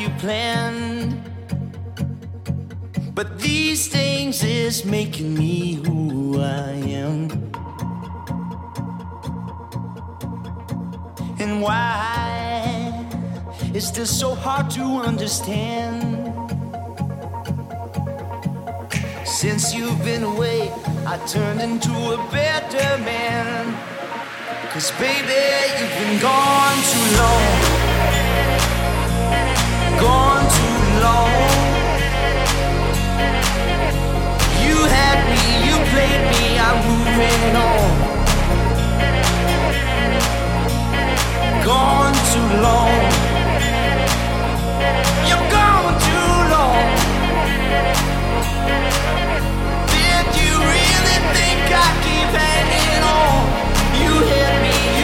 you planned. But these things is making me who I am. And why is this so hard to understand? Since you've been away, I turned into a better man. Cause baby, you've been gone too long. Gone too long. You had me, you played me, I'm moving on. Gone too long. You're gone too long. Did you really think I keep hanging on? You hit me,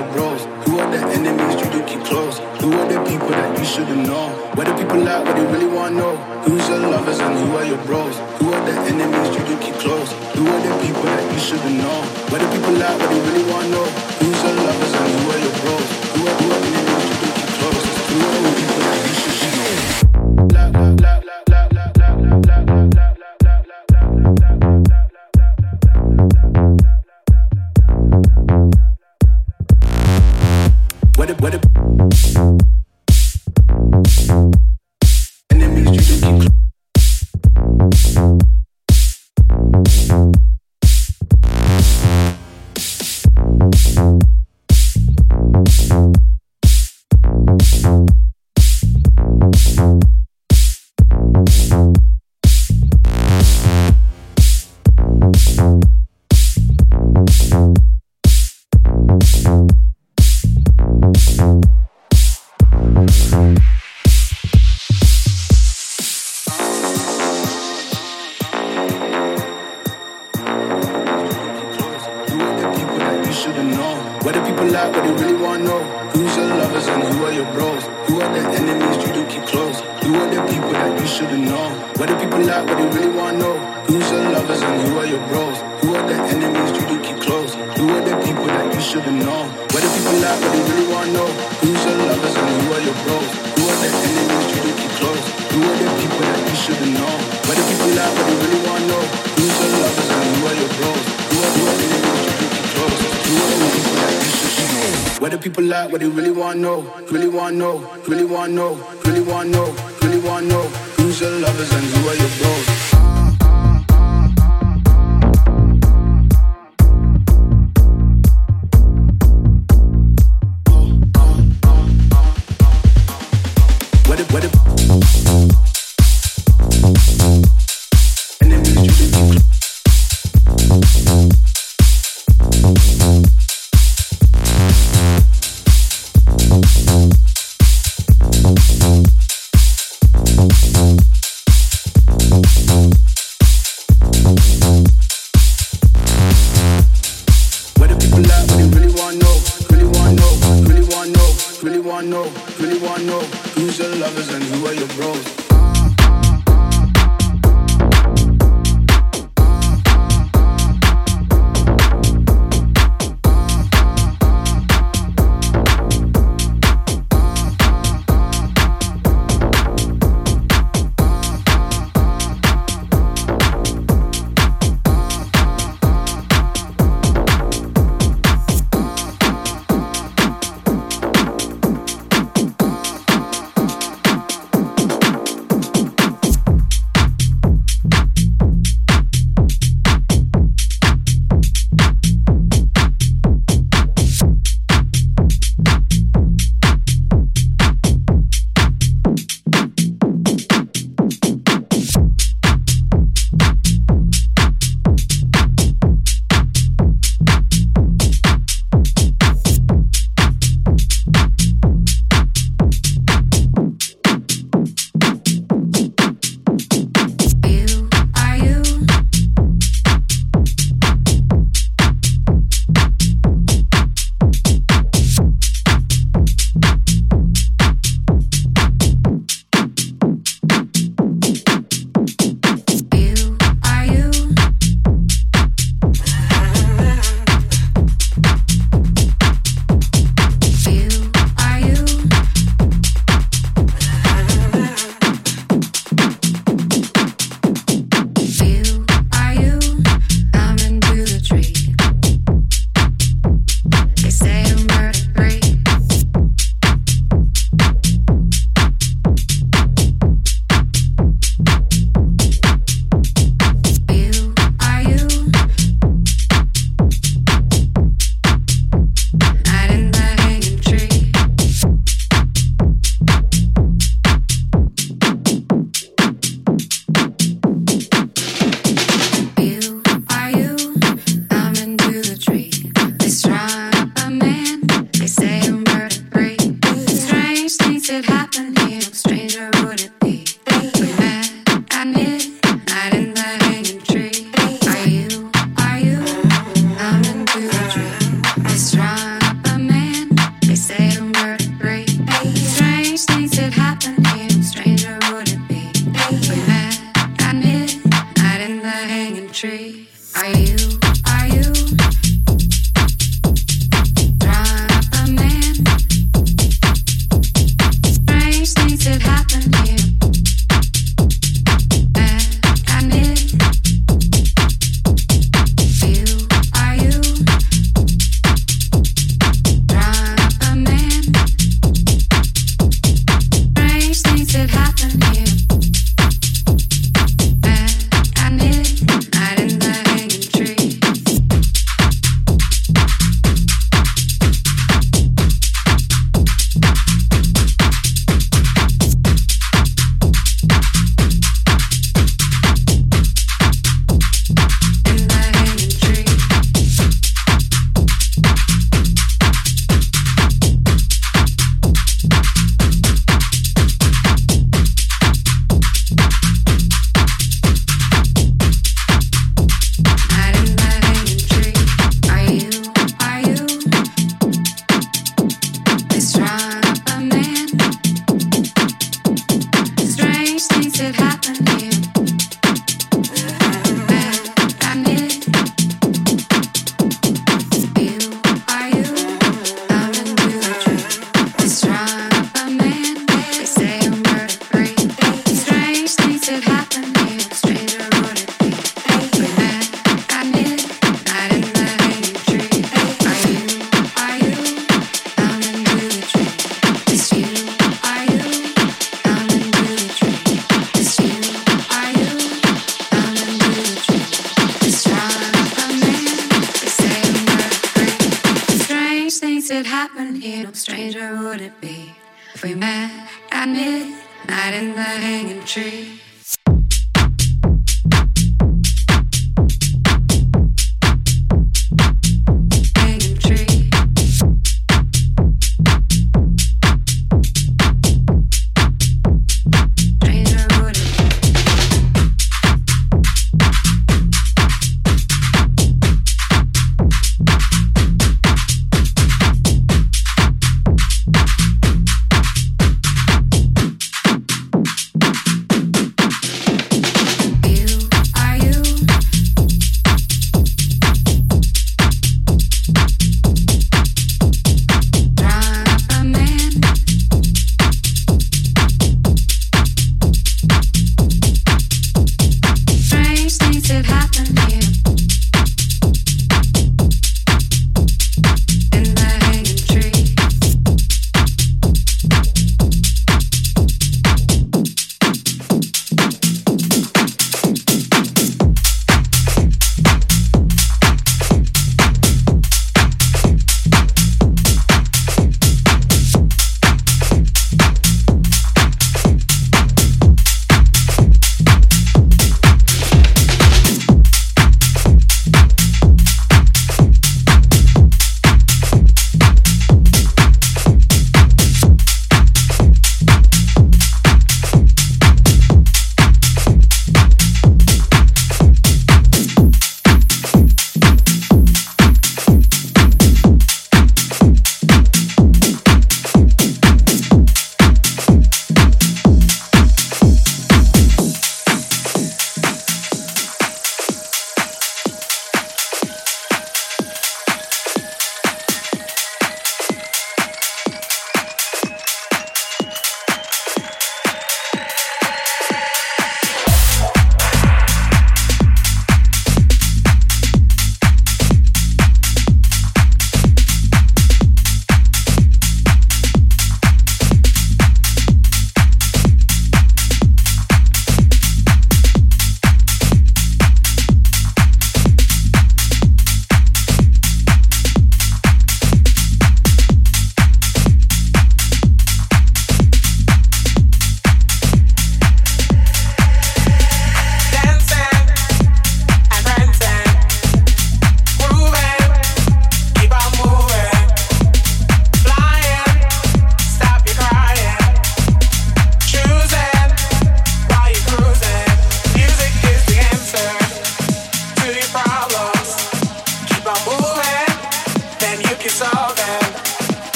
your bros? Who are the enemies you do keep close? Who are the people that you shouldn't know? Where the people at, what they really wanna know? Who's your lovers and who are your bros? Who are the enemies you do keep close? Who are the people that you shouldn't know? Where the people at, what they really wanna know? Who's your lovers and who are your bros? Who are the enemies you do keep close? Who are the people people like what they really want to know, really want to know, really want to know, really want to know, really want to know who's your lovers and who are your bros.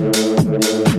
My feet wanna go dancing.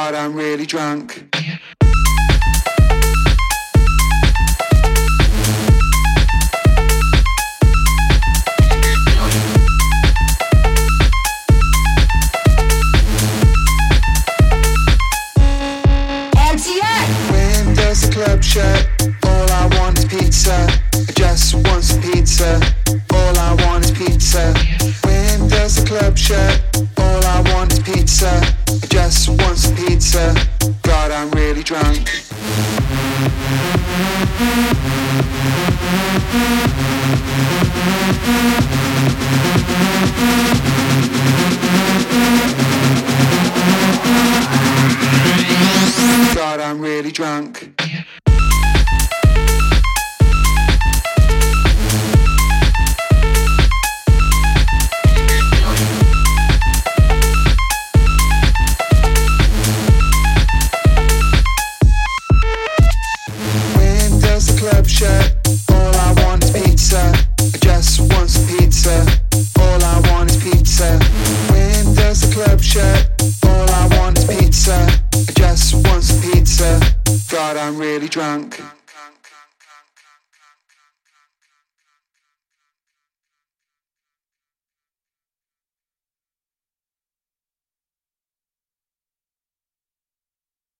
All I want is